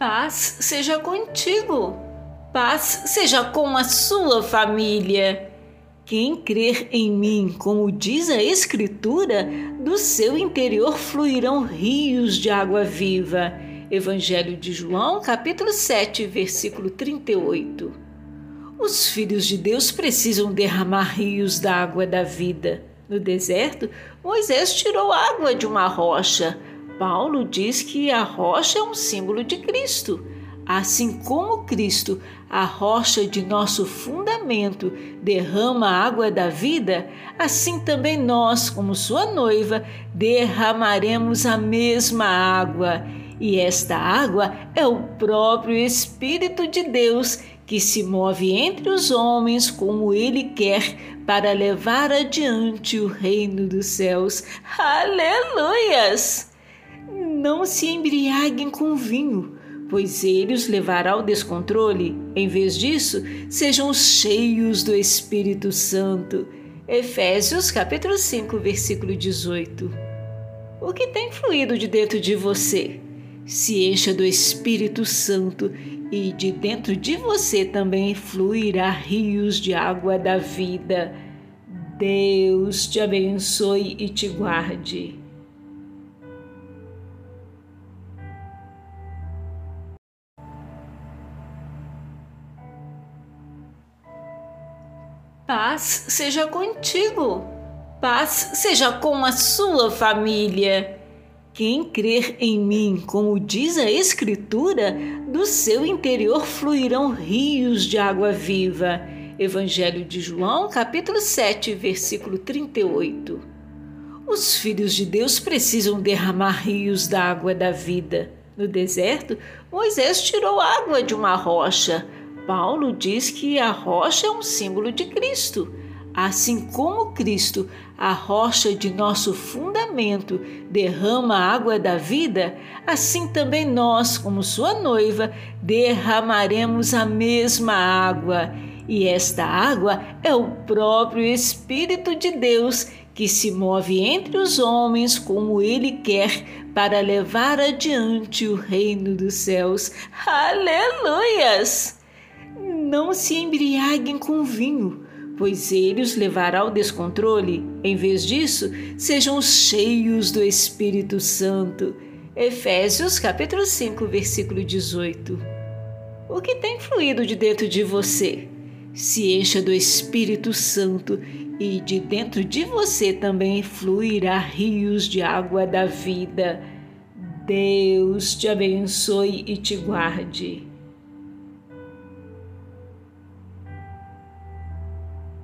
Paz seja contigo. Paz seja com a sua família. Quem crer em mim, como diz a Escritura, do seu interior fluirão rios de água viva. Evangelho de João, capítulo 7, versículo 38. Os filhos de Deus precisam derramar rios da água da vida. No deserto, Moisés tirou água de uma rocha. Paulo diz que a rocha é um símbolo de Cristo. Assim como Cristo, a rocha de nosso fundamento, derrama a água da vida, assim também nós, como sua noiva, derramaremos a mesma água. E esta água é o próprio Espírito de Deus que se move entre os homens como ele quer para levar adiante o reino dos céus. Aleluias! Não se embriaguem com vinho, pois ele os levará ao descontrole. Em vez disso, sejam cheios do Espírito Santo. Efésios capítulo 5, versículo 18. O que tem fluído de dentro de você? Se encha do Espírito Santo e de dentro de você também fluirá rios de água da vida. Deus te abençoe e te guarde. Paz seja contigo. Paz seja com a sua família. Quem crer em mim, como diz a Escritura, do seu interior fluirão rios de água viva. Evangelho de João, capítulo 7, versículo 38. Os filhos de Deus precisam derramar rios da água da vida. No deserto, Moisés tirou água de uma rocha. Paulo diz que a rocha é um símbolo de Cristo. Assim como Cristo, a rocha de nosso fundamento, derrama a água da vida, assim também nós, como sua noiva, derramaremos a mesma água. E esta água é o próprio Espírito de Deus que se move entre os homens como ele quer para levar adiante o reino dos céus. Aleluias! Não se embriaguem com vinho, pois ele os levará ao descontrole. Em vez disso, sejam cheios do Espírito Santo. Efésios capítulo 5, versículo 18. O que tem fluído de dentro de você? Se encha do Espírito Santo e de dentro de você também fluirá rios de água da vida. Deus te abençoe e te guarde.